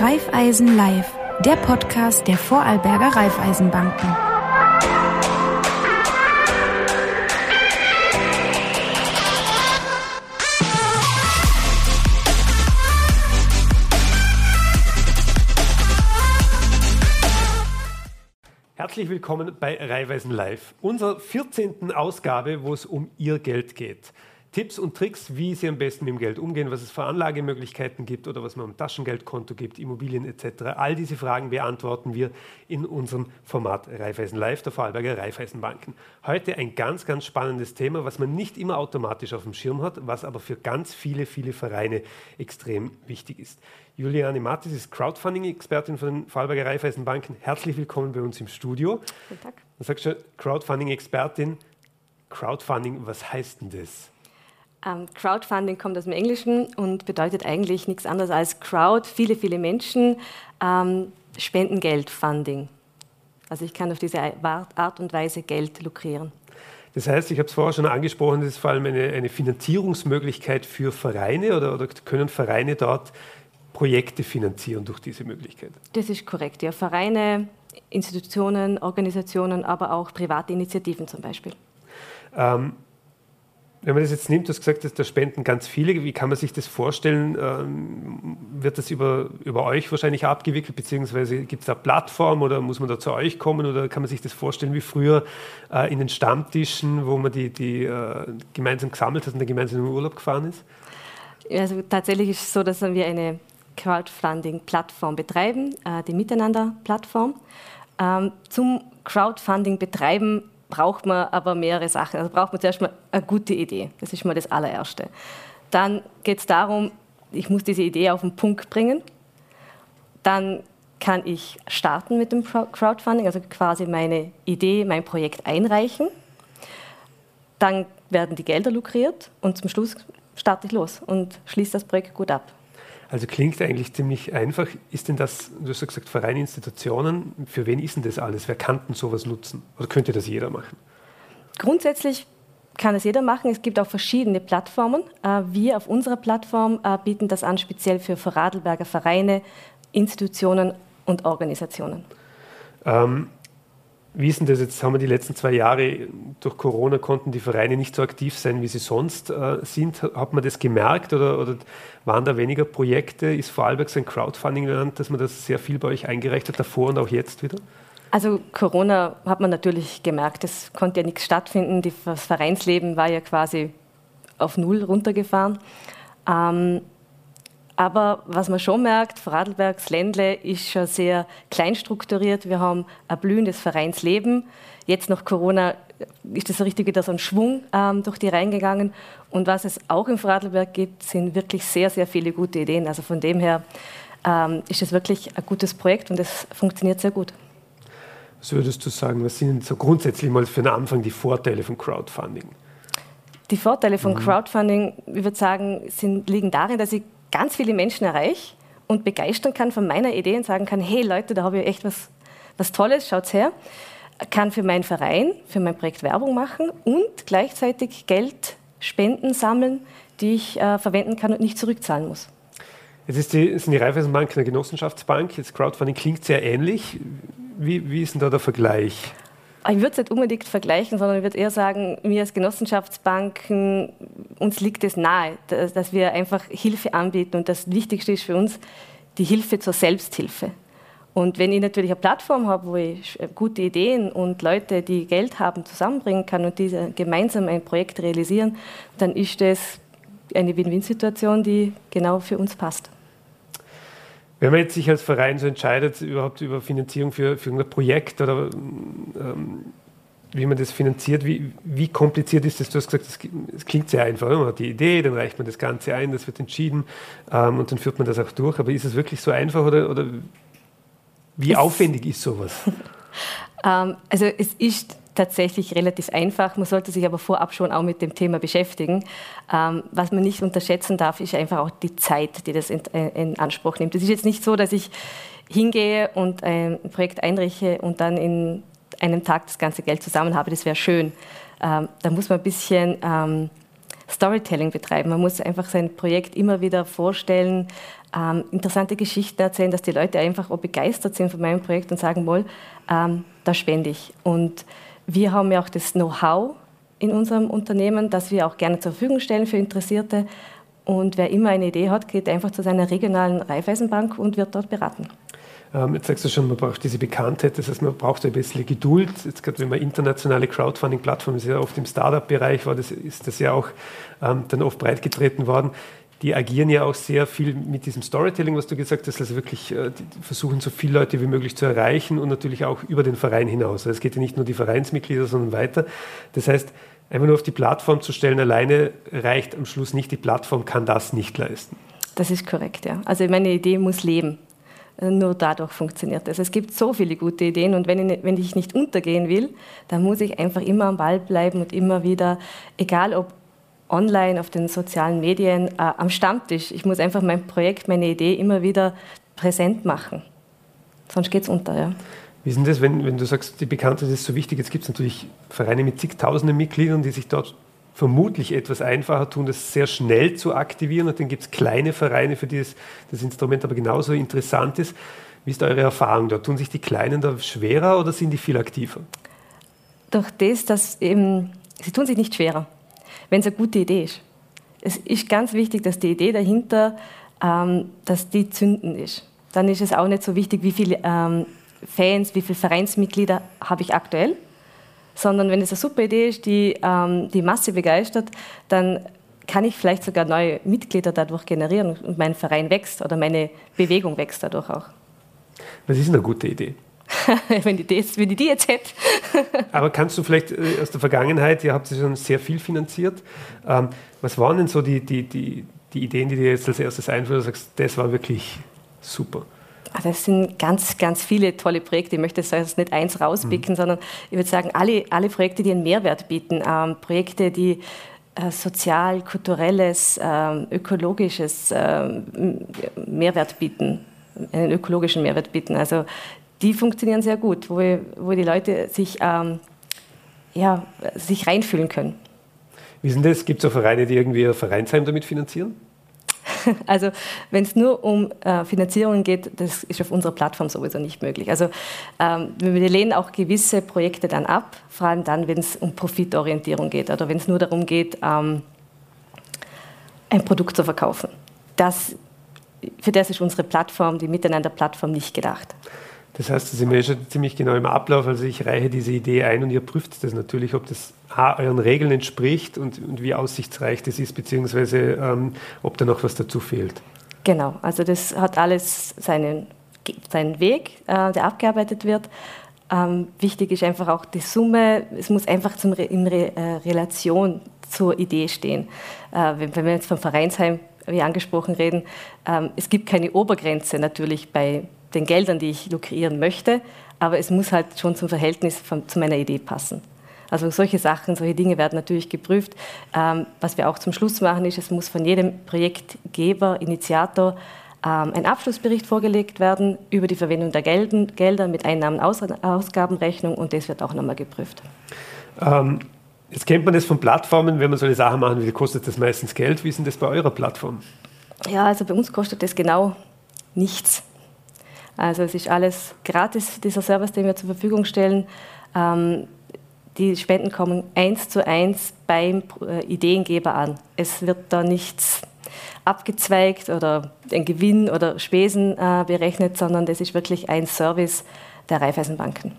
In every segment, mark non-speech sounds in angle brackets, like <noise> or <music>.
Raiffeisen Live, der Podcast der Vorarlberger Raiffeisenbanken. Herzlich willkommen bei Raiffeisen Live, unserer 14. Ausgabe, wo es um Ihr Geld geht. Tipps und Tricks, wie Sie am besten mit dem Geld umgehen, was es für Anlagemöglichkeiten gibt oder was man am Taschengeldkonto gibt, Immobilien etc. All diese Fragen beantworten wir in unserem Format Raiffeisen Live der Vorarlberger Raiffeisenbanken. Heute ein ganz, ganz spannendes Thema, was man nicht immer automatisch auf dem Schirm hat, was aber für ganz viele, viele Vereine extrem wichtig ist. Juliane Mattis ist Crowdfunding-Expertin von den Vorarlberger Raiffeisenbanken. Herzlich willkommen bei uns im Studio. Guten Tag. Dann sagst du Crowdfunding-Expertin. Crowdfunding, was heißt denn das? Ähm, Crowdfunding kommt aus dem Englischen und bedeutet eigentlich nichts anderes als Crowd, viele, viele Menschen, ähm, spenden Geld, Funding. Also ich kann auf diese Art und Weise Geld lukrieren. Das heißt, ich habe es vorher schon angesprochen, das ist vor allem eine, eine Finanzierungsmöglichkeit für Vereine oder, oder, können Vereine dort Projekte finanzieren durch diese Möglichkeit? Das ist korrekt, ja. Vereine, Institutionen, Organisationen, aber auch private Initiativen zum Beispiel. Ähm, wenn man das jetzt nimmt, du hast gesagt, dass da spenden ganz viele. Wie kann man sich das vorstellen? Ähm, wird das über, über euch wahrscheinlich abgewickelt, beziehungsweise gibt es da Plattform oder muss man da zu euch kommen oder kann man sich das vorstellen wie früher äh, in den Stammtischen, wo man die, die äh, gemeinsam gesammelt hat und dann gemeinsam in den Urlaub gefahren ist? Also tatsächlich ist es so, dass wir eine Crowdfunding-Plattform betreiben, äh, die Miteinander-Plattform. Ähm, zum Crowdfunding betreiben braucht man aber mehrere Sachen. Also braucht man zuerst mal eine gute Idee. Das ist mal das allererste. Dann geht es darum, ich muss diese Idee auf den Punkt bringen. Dann kann ich starten mit dem Crowdfunding, also quasi meine Idee, mein Projekt einreichen. Dann werden die Gelder lukriert und zum Schluss starte ich los und schließe das Projekt gut ab. Also klingt eigentlich ziemlich einfach. Ist denn das, du hast ja gesagt, Vereine, Institutionen, für wen ist denn das alles? Wer kann denn sowas nutzen? Oder könnte das jeder machen? Grundsätzlich kann es jeder machen. Es gibt auch verschiedene Plattformen. Äh, wir auf unserer Plattform äh, bieten das an, speziell für Vorarlberger Vereine, Institutionen und Organisationen. Ähm, wie ist denn das jetzt? Haben wir die letzten zwei Jahre durch Corona konnten die Vereine nicht so aktiv sein, wie sie sonst äh, sind. Hat man das gemerkt oder, oder, waren da weniger Projekte? Ist Vorarlberg so ein Crowdfunding-Land, dass man das sehr viel bei euch eingereicht hat, davor und auch jetzt wieder? Also Corona hat man natürlich gemerkt, es konnte ja nichts stattfinden. Das Vereinsleben war ja quasi auf Null runtergefahren. Ähm, aber was man schon merkt, Vorarlbergs Ländle ist schon sehr klein strukturiert. Wir haben ein blühendes Vereinsleben. Jetzt nach Corona ist das so richtig wieder so ein Schwung ähm, durch die Reihen gegangen. Und was es auch im Vorarlberg gibt, sind wirklich sehr, sehr viele gute Ideen. Also von dem her ähm, ist es wirklich ein gutes Projekt und es funktioniert sehr gut. Was würdest du sagen, was sind so grundsätzlich mal für den Anfang die Vorteile von Crowdfunding? Die Vorteile von mhm. Crowdfunding, ich würde sagen, sind, liegen darin, dass ich ganz viele Menschen erreiche und begeistern kann von meiner Idee und sagen kann, hey Leute, da habe ich echt was, was Tolles, schaut's her. Kann für meinen Verein, für mein Projekt Werbung machen und gleichzeitig Geld, Spenden sammeln, die ich äh, verwenden kann und nicht zurückzahlen muss. Jetzt ist die, sind die Raiffeisenbank eine Genossenschaftsbank. Jetzt Crowdfunding klingt sehr ähnlich. Wie, wie ist denn da der Vergleich? Ich würde es nicht unbedingt vergleichen, sondern ich würde eher sagen, wir als Genossenschaftsbanken, uns liegt es nahe, dass, wir einfach Hilfe anbieten. Und das Wichtigste ist für uns die Hilfe zur Selbsthilfe. Und wenn ich natürlich eine Plattform habe, wo ich gute Ideen und Leute, die Geld haben, zusammenbringen kann und diese gemeinsam ein Projekt realisieren, dann ist das eine Win-Win-Situation, die genau für uns passt. Wenn man jetzt sich als Verein so entscheidet, überhaupt über Finanzierung für, für ein Projekt oder ähm, wie man das finanziert, wie, wie kompliziert ist das? Du hast gesagt, es klingt sehr einfach. Man hat die Idee, dann reicht man das Ganze ein, das wird entschieden ähm, und dann führt man das auch durch. Aber ist es wirklich so einfach oder, oder wie aufwendig ist sowas? <laughs> ähm, also es ist tatsächlich relativ einfach. Man sollte sich aber vorab schon auch mit dem Thema beschäftigen. Ähm, was man nicht unterschätzen darf, ist einfach auch die Zeit, die das in, äh, in Anspruch nimmt. Es ist jetzt nicht so, dass ich hingehe und ein Projekt einrichte und dann in einem Tag das ganze Geld zusammen habe. Das wäre schön. Ähm, da muss man ein bisschen ähm, Storytelling betreiben. Man muss einfach sein Projekt immer wieder vorstellen, ähm, interessante Geschichten erzählen, dass die Leute einfach auch begeistert sind von meinem Projekt und sagen, wohl, ähm, da spende ich. Und wir haben ja auch das Know-how in unserem Unternehmen, das wir auch gerne zur Verfügung stellen für Interessierte. Und wer immer eine Idee hat, geht einfach zu seiner regionalen Raiffeisenbank und wird dort beraten. Ähm, jetzt sagst du schon, man braucht diese Bekanntheit, das heißt, man braucht ein bisschen Geduld. Jetzt gerade wenn man internationale Crowdfunding-Plattformen, sehr oft im Startup-Bereich war, das, ist das ja auch ähm, dann oft breitgetreten worden. Die agieren ja auch sehr viel mit diesem Storytelling, was du gesagt hast, also wirklich äh, versuchen, so viele Leute wie möglich zu erreichen und natürlich auch über den Verein hinaus. Also es geht ja nicht nur die Vereinsmitglieder, sondern weiter. Das heißt, einfach nur auf die Plattform zu stellen alleine reicht am Schluss nicht. Die Plattform kann das nicht leisten. Das ist korrekt, ja. Also meine Idee muss leben. Nur dadurch funktioniert es. Es gibt so viele gute Ideen und wenn ich, wenn ich nicht untergehen will, dann muss ich einfach immer am Ball bleiben und immer wieder, egal ob online, auf den sozialen Medien, äh, am Stammtisch, ich muss einfach mein Projekt, meine Idee immer wieder präsent machen. Sonst geht es unter. Ja. Wie ist denn das, wenn, wenn du sagst, die Bekanntheit ist so wichtig? Jetzt gibt es natürlich Vereine mit zigtausenden Mitgliedern, die sich dort vermutlich etwas einfacher tun, das sehr schnell zu aktivieren. Und dann gibt es kleine Vereine, für die das, das Instrument aber genauso interessant ist. Wie ist eure Erfahrung da? Tun sich die Kleinen da schwerer oder sind die viel aktiver? Durch das, dass eben, sie tun sich nicht schwerer, wenn es eine gute Idee ist. Es ist ganz wichtig, dass die Idee dahinter, ähm, dass die zünden ist. Dann ist es auch nicht so wichtig, wie viele ähm, Fans, wie viele Vereinsmitglieder habe ich aktuell, sondern wenn es eine super Idee ist, die ähm, die Masse begeistert, dann kann ich vielleicht sogar neue Mitglieder dadurch generieren und mein Verein wächst oder meine Bewegung wächst dadurch auch. Was ist eine gute Idee? <laughs> wenn, die das, wenn ich die jetzt hätte. <laughs> Aber kannst du vielleicht äh, aus der Vergangenheit, ihr habt ja schon sehr viel finanziert, ähm, was waren denn so die, die, die, die Ideen, die dir jetzt als erstes einfallen, sagst, das war wirklich super? Also es sind ganz, ganz viele tolle Projekte. Ich möchte jetzt nicht eins rauspicken, mhm. sondern ich würde sagen, alle, alle Projekte, die einen Mehrwert bieten, ähm, Projekte, die äh, sozial, kulturelles, äh, ökologisches äh, Mehrwert bieten, einen ökologischen Mehrwert bieten. Also die funktionieren sehr gut, wo, wo die Leute sich, ähm, ja, sich reinfühlen können. Wie sind das? Gibt es auch Vereine, die irgendwie ihr Vereinsheim damit finanzieren? <laughs> Also wenn es nur um äh, Finanzierung geht, das ist auf unserer Plattform sowieso nicht möglich. Also ähm, wir lehnen auch gewisse Projekte dann ab, vor allem dann, wenn es um Profitorientierung geht oder wenn es nur darum geht, ähm, ein Produkt zu verkaufen. Das, für das ist unsere Plattform, die Miteinander-Plattform, nicht gedacht. Das heißt, da sind wir schon ziemlich genau im Ablauf. Also ich reiche diese Idee ein und ihr prüft das natürlich, ob das A, euren Regeln entspricht und, und wie aussichtsreich das ist, beziehungsweise ähm, ob da noch was dazu fehlt. Genau, also das hat alles seinen, seinen Weg, äh, der abgearbeitet wird. Ähm, wichtig ist einfach auch die Summe, es muss einfach zum, in Re, äh, Relation zur Idee stehen. Äh, wenn, wenn, wir jetzt vom Vereinsheim, wie angesprochen, reden, ähm, es gibt keine Obergrenze natürlich bei den Geldern, die ich lukrieren möchte, aber es muss halt schon zum Verhältnis von, zu meiner Idee passen. Also solche Sachen, solche Dinge werden natürlich geprüft. Ähm, was wir auch zum Schluss machen, ist, es muss von jedem Projektgeber, Initiator ähm, ein Abschlussbericht vorgelegt werden über die Verwendung der Gelden, Gelder mit Einnahmen-Ausgabenrechnung und das wird auch nochmal geprüft. Ähm, jetzt kennt man das von Plattformen, wenn man solche Sachen machen will, kostet das meistens Geld. Wie ist denn das bei eurer Plattform? Ja, also bei uns kostet das genau nichts. Also es ist alles gratis, dieser Service, den wir zur Verfügung stellen. Ähm, die Spenden kommen eins zu eins beim äh, Ideengeber an. Es wird da nichts abgezweigt oder ein Gewinn oder Spesen äh, berechnet, sondern das ist wirklich ein Service der Raiffeisenbanken.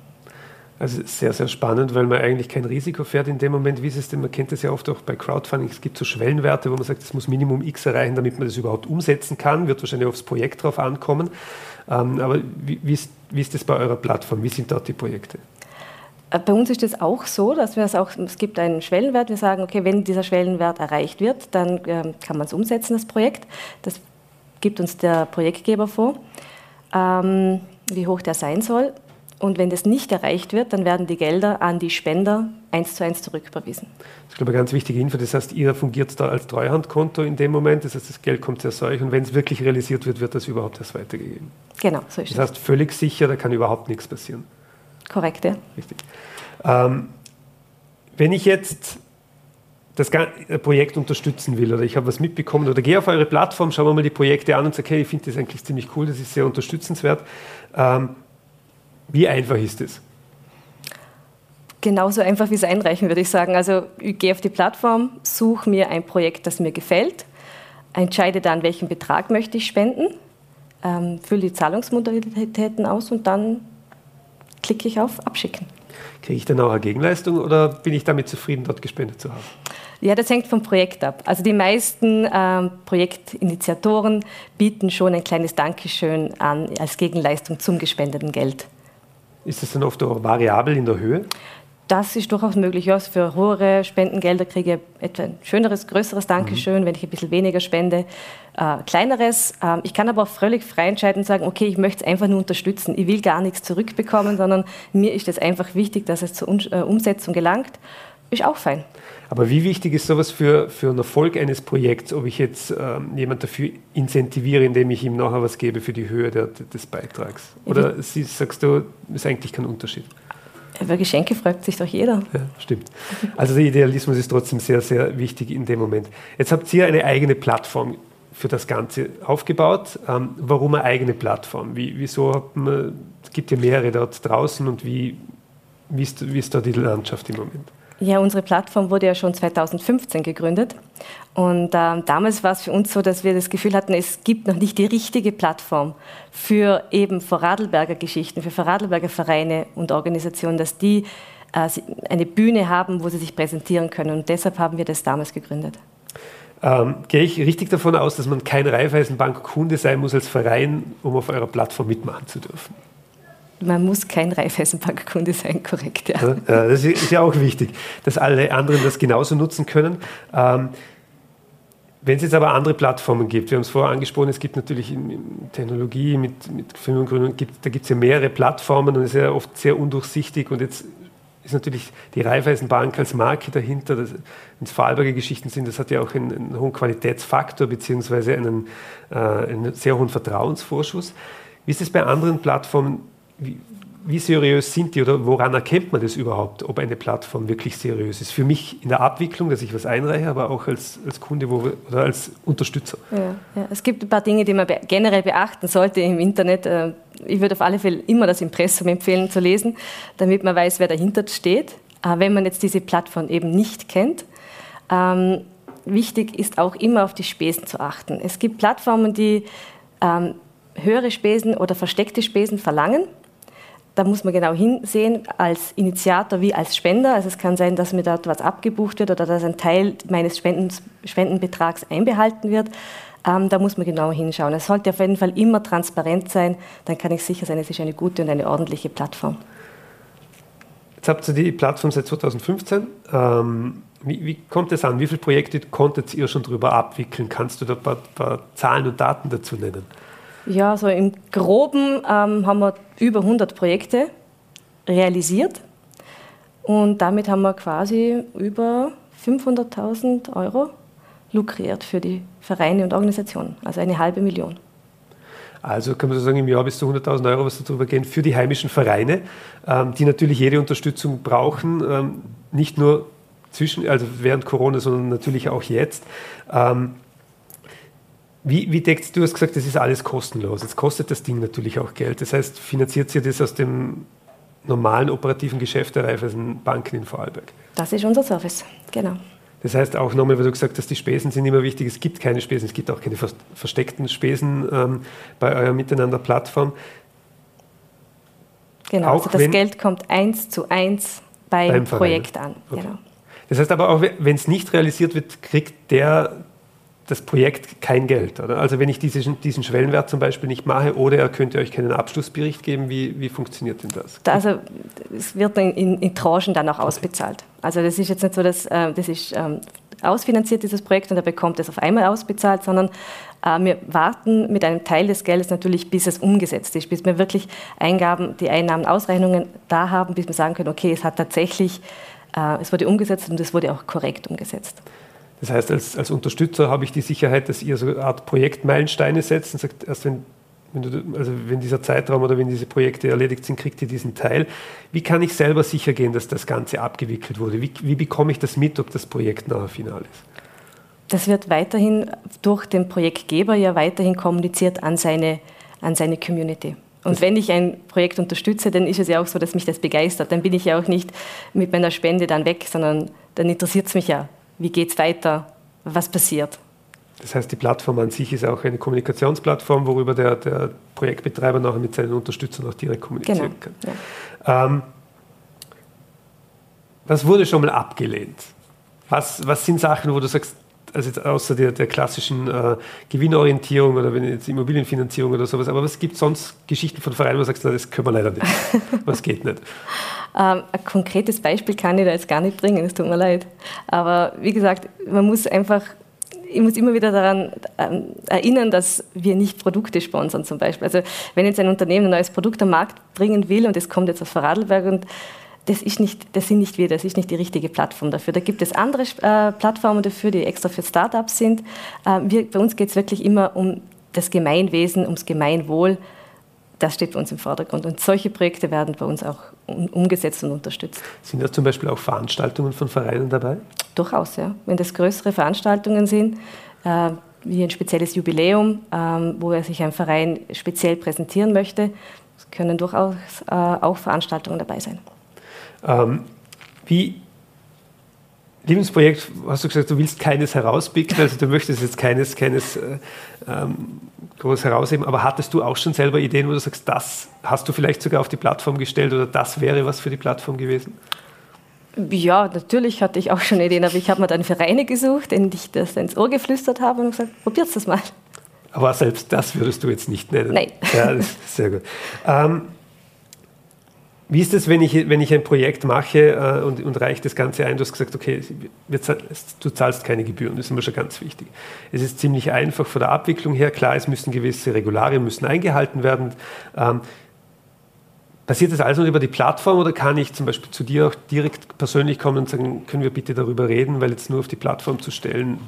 Also sehr, sehr spannend, weil man eigentlich kein Risiko fährt in dem Moment, wie es denn man kennt das ja oft auch bei Crowdfunding, es gibt so Schwellenwerte, wo man sagt, es muss Minimum X erreichen, damit man das überhaupt umsetzen kann, wird wahrscheinlich aufs Projekt drauf ankommen. Ähm, aber wie, wie, ist, wie ist das bei eurer Plattform? Wie sind dort die Projekte? Äh, bei uns ist es auch so, dass wir es auch, es gibt einen Schwellenwert. Wir sagen, okay, wenn dieser Schwellenwert erreicht wird, dann ähm, kann man es umsetzen, das Projekt. Das gibt uns der Projektgeber vor, ähm, wie hoch der sein soll. Und wenn das nicht erreicht wird, dann werden die Gelder an die Spender eins zu eins zurücküberwiesen. Das ist, glaube ich, eine ganz wichtige Info. Das heißt, ihr fungiert da als Treuhandkonto in dem Moment. Das heißt, das Geld kommt aus euch und wenn es wirklich realisiert wird, wird das überhaupt erst weitergegeben. Genau, so ist das. Das heißt, völlig sicher, da kann überhaupt nichts passieren. Korrekt, ja. Richtig. Ähm, wenn ich jetzt das Projekt unterstützen will oder ich habe was mitbekommen oder gehe auf eure Plattform, schaue mir mal die Projekte an und sage, hey, ich finde das eigentlich ziemlich cool, das ist sehr unterstützenswert. Ähm, wie einfach ist das? Genauso einfach wie es einreichen, würde ich sagen. Also ich gehe auf die Plattform, suche mir ein Projekt, das mir gefällt, entscheide dann, welchen Betrag möchte ich spenden, ähm, fülle die Zahlungsmodalitäten aus und dann klicke ich auf Abschicken. Kriege ich dann auch eine Gegenleistung oder bin ich damit zufrieden, dort gespendet zu haben? Ja, das hängt vom Projekt ab. Also die meisten ähm, Projektinitiatoren bieten schon ein kleines Dankeschön an als Gegenleistung zum gespendeten Geld. Ist das dann oft auch variabel in der Höhe? Das ist durchaus möglich. Ja, für hohe Spendengelder kriege ich etwa ein schöneres, größeres Dankeschön, mhm. wenn ich ein bisschen weniger spende. Äh, kleineres. Äh, ich kann aber auch völlig frei entscheiden und sagen, okay, ich möchte es einfach nur unterstützen. Ich will gar nichts zurückbekommen, sondern mir ist es einfach wichtig, dass es zur äh, Umsetzung gelangt. Ist auch fein. Aber wie wichtig ist sowas für, für einen Erfolg eines Projekts, ob ich jetzt ähm, jemand dafür incentiviere, indem ich ihm nachher was gebe für die Höhe der, des Beitrags? Oder ja, sagst du, ist eigentlich kein Unterschied? Über Geschenke freut sich doch jeder. Ja, stimmt. Also der Idealismus ist trotzdem sehr, sehr wichtig in dem Moment. Jetzt habt ihr eine eigene Plattform für das Ganze aufgebaut. Ähm, warum eine eigene Plattform? Wie, wieso hat man, es gibt ja mehrere dort draußen und wie, wie, ist, wie ist da die Landschaft im Moment? Ja, unsere Plattform wurde ja schon 2015 gegründet. Und äh, damals war es für uns so, dass wir das Gefühl hatten, es gibt noch nicht die richtige Plattform für eben Vorarlberger Geschichten, für Vorarlberger Vereine und Organisationen, dass die äh, eine Bühne haben, wo sie sich präsentieren können. Und deshalb haben wir das damals gegründet. Ähm, gehe ich richtig davon aus, dass man kein Raiffeisenbank-Kunde sein muss als Verein, um auf eurer Plattform mitmachen zu dürfen? Man muss kein Raiffeisenbankkunde sein, korrekt. Ja. ja. das ist ja auch wichtig, dass alle anderen das genauso nutzen können. Ähm, wenn es jetzt aber andere Plattformen gibt, wir haben es vorher angesprochen, es gibt natürlich in, in Technologie mit, mit Firmengründung, gibt, da gibt es ja mehrere Plattformen und es ist ja oft sehr undurchsichtig und jetzt ist natürlich die Raiffeisenbank als Marke dahinter, wenn es Vorarlberger Geschichten sind, das hat ja auch einen, einen hohen Qualitätsfaktor beziehungsweise einen, äh, einen sehr hohen Vertrauensvorschuss. Wie ist es bei anderen Plattformen? Wie, wie seriös sind die oder woran erkennt man das überhaupt, ob eine Plattform wirklich seriös ist? Für mich in der Abwicklung, dass ich was einreiche, aber auch als, als Kunde wo, oder als Unterstützer. Ja, ja. Es gibt ein paar Dinge, die man be generell beachten sollte im Internet. Äh, ich würde auf alle Fälle immer das Impressum empfehlen zu lesen, damit man weiß, wer dahinter steht, wenn man jetzt diese Plattform eben nicht kennt. Ähm, wichtig ist auch immer auf die Spesen zu achten. Es gibt Plattformen, die ähm, höhere Spesen oder versteckte Spesen verlangen da muss man genau hinsehen, als Initiator wie als Spender. Also es kann sein, dass mir dort was abgebucht wird oder dass ein Teil meines Spendens, Spendenbetrags einbehalten wird. Ähm, da muss man genau hinschauen. Es sollte auf jeden Fall immer transparent sein. Dann kann ich sicher sein, es ist eine gute und eine ordentliche Plattform. Jetzt habt ihr die Plattform seit 2015. Ähm, wie, wie, kommt es an? Wie viele Projekte konntet ihr schon darüber abwickeln? Kannst du da ein paar, paar Zahlen und Daten dazu nennen? Ja, so im Groben ähm, haben wir über 100 Projekte realisiert und damit haben wir quasi über 500.000 Euro lukriert für die Vereine und Organisationen, also eine halbe Million. Also kann man so sagen, im Jahr bis zu 100.000 Euro, was darüber gehen, für die heimischen Vereine, ähm, die natürlich jede Unterstützung brauchen, ähm, nicht nur zwischen, also während Corona, sondern natürlich auch jetzt. Ähm, wie, wie deckt, du hast gesagt, das ist alles kostenlos. Jetzt kostet das Ding natürlich auch Geld. Das heißt, finanziert ihr das aus dem normalen operativen Geschäft der Raiffeisenbanken in Vorarlberg? Das ist unser Service, genau. Das heißt auch nochmal, weil du gesagt hast, die Spesen sind immer wichtig. Es gibt keine Spesen, es gibt auch keine versteckten Spesen ähm, bei eurer Miteinander-Plattform. Genau, auch also das Geld kommt eins zu eins beim, beim Projekt an. Okay. Genau. Das heißt aber auch, wenn es nicht realisiert wird, kriegt der das Projekt kein Geld. Oder? Also wenn ich diesen, diesen Schwellenwert zum Beispiel nicht mache oder er könnte euch keinen Abschlussbericht geben, wie, wie funktioniert denn das? Also es wird in, in, Tranchen dann auch ausbezahlt. Also das ist jetzt nicht so, dass äh, das ist ähm, ausfinanziert, dieses Projekt, und er bekommt es auf einmal ausbezahlt, sondern äh, wir warten mit einem Teil des Geldes natürlich, bis es umgesetzt ist, bis wir wirklich Eingaben, die Einnahmen, Ausrechnungen da haben, bis wir sagen können, okay, es hat tatsächlich, äh, es wurde umgesetzt und es wurde auch korrekt umgesetzt. Das heißt, als, als Unterstützer habe ich die Sicherheit, dass ihr so eine Art Projektmeilensteine setzt und sagt, erst wenn wenn, du, also wenn dieser Zeitraum oder wenn diese Projekte erledigt sind, kriegt ihr diesen Teil. Wie kann ich selber sicher gehen, dass das Ganze abgewickelt wurde? Wie, wie bekomme ich das mit, ob das Projekt nachher final ist? Das wird weiterhin durch den Projektgeber ja weiterhin kommuniziert an seine, an seine Community. Und wenn ich ein Projekt unterstütze, dann ist es ja auch so, dass mich das begeistert. Dann bin ich ja auch nicht mit meiner Spende dann weg, sondern dann interessiert es mich ja, wie geht es weiter, was passiert. Das heißt, die Plattform an sich ist auch eine Kommunikationsplattform, worüber der, der Projektbetreiber nachher mit seinen Unterstützern auch direkt kommunizieren genau, kann. Ja. Ähm, was wurde schon mal abgelehnt? Was, was sind Sachen, wo du sagst, also jetzt außer der, der klassischen äh, Gewinnorientierung oder wenn jetzt Immobilienfinanzierung oder sowas, aber was gibt es sonst Geschichten von Vereinen, wo du sagst, na, das können wir leider nicht, <laughs> was geht nicht? Ähm, ein konkretes Beispiel kann ich da jetzt gar nicht bringen, es tut mir leid. Aber wie gesagt, man muss einfach ich muss immer wieder daran ähm, erinnern, dass wir nicht Produkte sponsern zum Beispiel. Also wenn jetzt ein Unternehmen ein neues Produkt am Markt bringen will und es kommt jetzt aus Vorarlberg und das, ist nicht, das sind nicht wir, das ist nicht die richtige Plattform dafür. Da gibt es andere äh, Plattformen dafür, die extra für Startups sind. Äh, wir, bei uns geht es wirklich immer um das Gemeinwesen, ums Gemeinwohl. Das steht bei uns im Vordergrund. Und solche Projekte werden bei uns auch umgesetzt und unterstützt. Sind da zum Beispiel auch Veranstaltungen von Vereinen dabei? Durchaus, ja. Wenn das größere Veranstaltungen sind, äh, wie ein spezielles Jubiläum, ähm, wo er sich ein Verein speziell präsentieren möchte, können durchaus äh, auch Veranstaltungen dabei sein. Ähm, wie Lebensprojekt, hast du gesagt, du willst keines herauspicken, also du möchtest jetzt keines, keines äh, ähm, groß herausheben, aber hattest du auch schon selber Ideen, wo du sagst, das hast du vielleicht sogar auf die Plattform gestellt oder das wäre was für die Plattform gewesen? Ja, natürlich hatte ich auch schon Ideen, aber ich habe mir dann Vereine gesucht, denen ich das ins Ohr geflüstert habe und gesagt, probiert das mal. Aber selbst das würdest du jetzt nicht nennen. Nein. Ja, das ist sehr gut. Ähm, wie ist es, wenn ich, wenn ich ein Projekt mache äh, und, und reiche das Ganze ein? Du hast gesagt, okay, du zahlst keine Gebühren, das ist immer schon ganz wichtig. Es ist ziemlich einfach von der Abwicklung her. Klar, es müssen gewisse Regularien müssen eingehalten werden. Ähm, Passiert das also über die Plattform oder kann ich zum Beispiel zu dir auch direkt persönlich kommen und sagen, können wir bitte darüber reden, weil jetzt nur auf die Plattform zu stellen,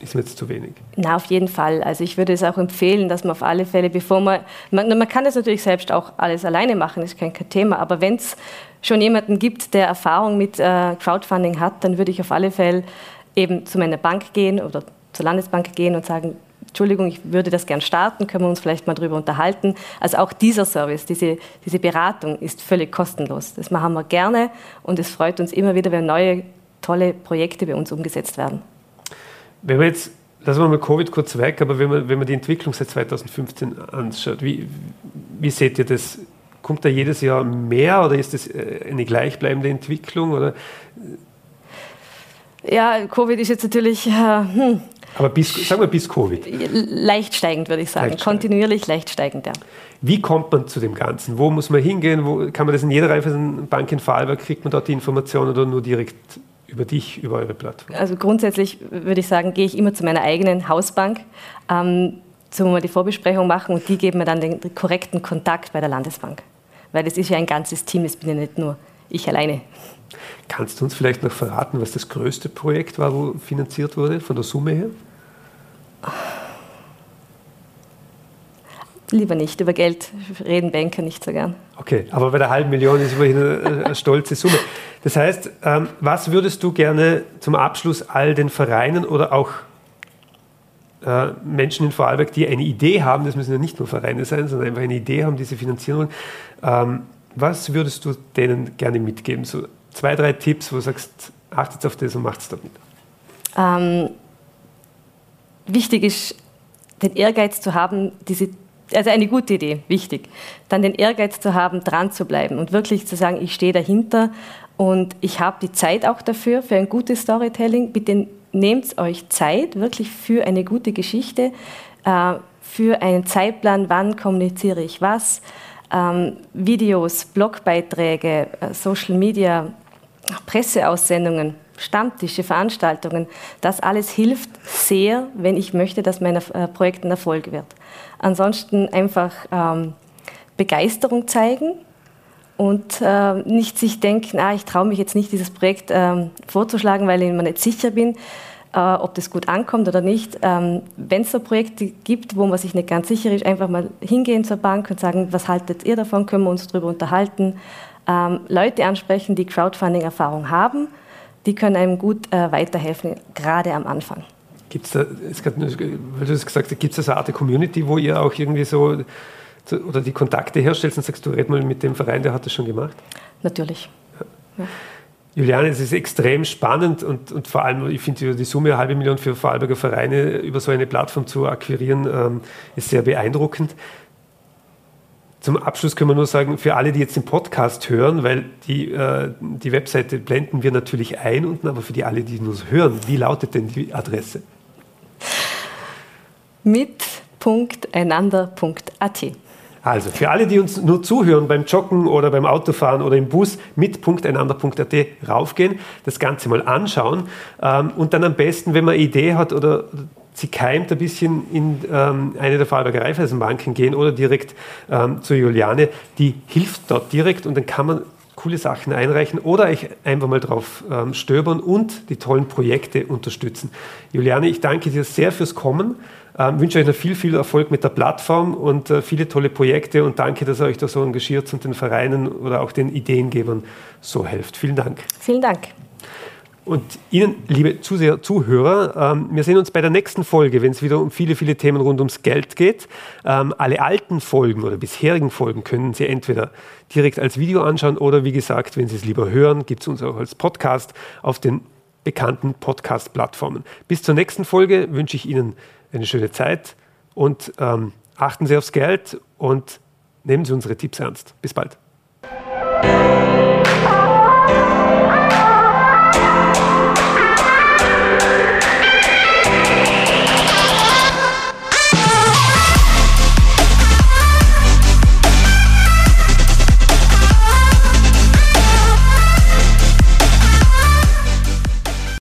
ist mir jetzt zu wenig. Na, auf jeden Fall. Also ich würde es auch empfehlen, dass man auf alle Fälle, bevor man, man, man kann das natürlich selbst auch alles alleine machen, ist kein, kein Thema, aber wenn es schon jemanden gibt, der Erfahrung mit äh, Crowdfunding hat, dann würde ich auf alle Fälle eben zu meiner Bank gehen oder zur Landesbank gehen und sagen, Entschuldigung, ich würde das gern starten, können wir uns vielleicht mal darüber unterhalten. Also auch dieser Service, diese, diese Beratung ist völlig kostenlos. Das machen wir gerne und es freut uns immer wieder, wenn neue tolle Projekte bei uns umgesetzt werden. Wenn wir jetzt, lassen wir mal Covid kurz weg, aber wenn man, wenn man die Entwicklung seit 2015 anschaut, wie, wie seht ihr das? Kommt da jedes Jahr mehr oder ist das äh, eine gleichbleibende Entwicklung? Oder? Ja, Covid ist jetzt natürlich. Äh, hm. Aber bis, sagen wir bis Covid. Leicht steigend, würde ich sagen. Leicht Kontinuierlich leicht steigend, ja. Wie kommt man zu dem Ganzen? Wo muss man hingehen? Wo, kann man das in jeder Bank in Vorarlberg? Kriegt man dort die Informationen oder nur direkt über dich, über eure Plattform? Also grundsätzlich würde ich sagen, gehe ich immer zu meiner eigenen Hausbank, ähm, zum mal die Vorbesprechung machen und die geben mir dann den korrekten Kontakt bei der Landesbank. Weil das ist ja ein ganzes Team, das bin ja nicht nur ich alleine. Kannst du uns vielleicht noch verraten, was das größte Projekt war, wo finanziert wurde, von der Summe her? Lieber nicht. Über Geld reden Banker nicht so gern. Okay, aber bei der halben Million ist immerhin eine stolze Summe. Das heißt, ähm, was würdest du gerne zum Abschluss all den Vereinen oder auch äh, Menschen in Vorarlberg, die eine Idee haben, das müssen ja nicht nur Vereine sein, sondern einfach eine Idee haben, die sie finanzieren wollen, ähm, was würdest du denen gerne mitgeben? So zwei, drei Tipps, wo du sagst, achtet auf das und macht es damit. Ähm, wichtig ist, den Ehrgeiz zu haben, diese also eine gute Idee, wichtig. Dann den Ehrgeiz zu haben, dran zu bleiben und wirklich zu sagen, ich stehe dahinter und ich habe die Zeit auch dafür, für ein gutes Storytelling. Bitte nehmt euch Zeit, wirklich für eine gute Geschichte, äh, für einen Zeitplan, wann kommuniziere ich was, ähm, Videos, Blogbeiträge, äh, Social Media, Presseaussendungen, Stammtische, Veranstaltungen. Das alles hilft sehr, wenn ich möchte, dass mein äh, Projekt ein Erfolg wird. Ansonsten einfach ähm, Begeisterung zeigen und äh, nicht sich denken, ah, ich traue mich jetzt nicht, dieses Projekt ähm, vorzuschlagen, weil ich mir nicht sicher bin. äh, ob das gut ankommt oder nicht. Ähm, Wenn es so Projekte gibt, wo man sich nicht ganz sicher ist, einfach mal hingehen zur Bank und sagen, was haltet ihr davon, können wir uns darüber unterhalten. Ähm, Leute ansprechen, die Crowdfunding-Erfahrung haben, die können einem gut äh, weiterhelfen, gerade am Anfang. Gibt es da, weil du es gesagt hast, gibt es da so eine Art Community, wo ihr auch irgendwie so oder die Kontakte herstellst und sagst, du red mal mit dem Verein, der hat das schon gemacht? Natürlich. Ja. Juliane, es ist extrem spannend und, und vor allem, ich finde, die Summe, eine halbe Million für Vorarlberger Vereine über so eine Plattform zu akquirieren, ähm, ist sehr beeindruckend. Zum Abschluss können wir nur sagen, für alle, die jetzt den Podcast hören, weil die, äh, die Webseite blenden wir natürlich ein unten, aber für die alle, die nur hören, wie lautet denn die Adresse? mit.einander.at also für alle, die uns nur zuhören beim Joggen oder beim Autofahren oder im Bus, mit .einander.at raufgehen, das Ganze mal anschauen ähm, und dann am besten, wenn man eine Idee hat oder sie keimt, ein bisschen in ähm, eine der Vorarlberger Raiffeisenbanken gehen oder direkt ähm, zu Juliane. Die hilft dort direkt und dann kann man coole Sachen einreichen oder euch einfach mal drauf ähm, stöbern und die tollen Projekte unterstützen. Juliane, ich danke dir sehr fürs Kommen. Ähm, wünsche euch noch viel, viel Erfolg mit der Plattform und äh, viele tolle Projekte und danke, dass ihr euch da so engagiert und den Vereinen oder auch den Ideengebern so helft. Vielen Dank. Vielen Dank. Und Ihnen, liebe Zuseher, Zuhörer, ähm, wir sehen uns bei der nächsten Folge, wenn es wieder um viele, viele Themen rund ums Geld geht. Ähm, alle alten Folgen oder bisherigen Folgen können Sie entweder direkt als Video anschauen oder wie gesagt, wenn Sie es lieber hören, gibt es uns auch als Podcast auf den bekannten Podcast-Plattformen. Bis zur nächsten Folge wünsche ich Ihnen eine schöne Zeit und ähm, achten Sie aufs Geld und nehmen Sie unsere Tipps ernst. Bis bald.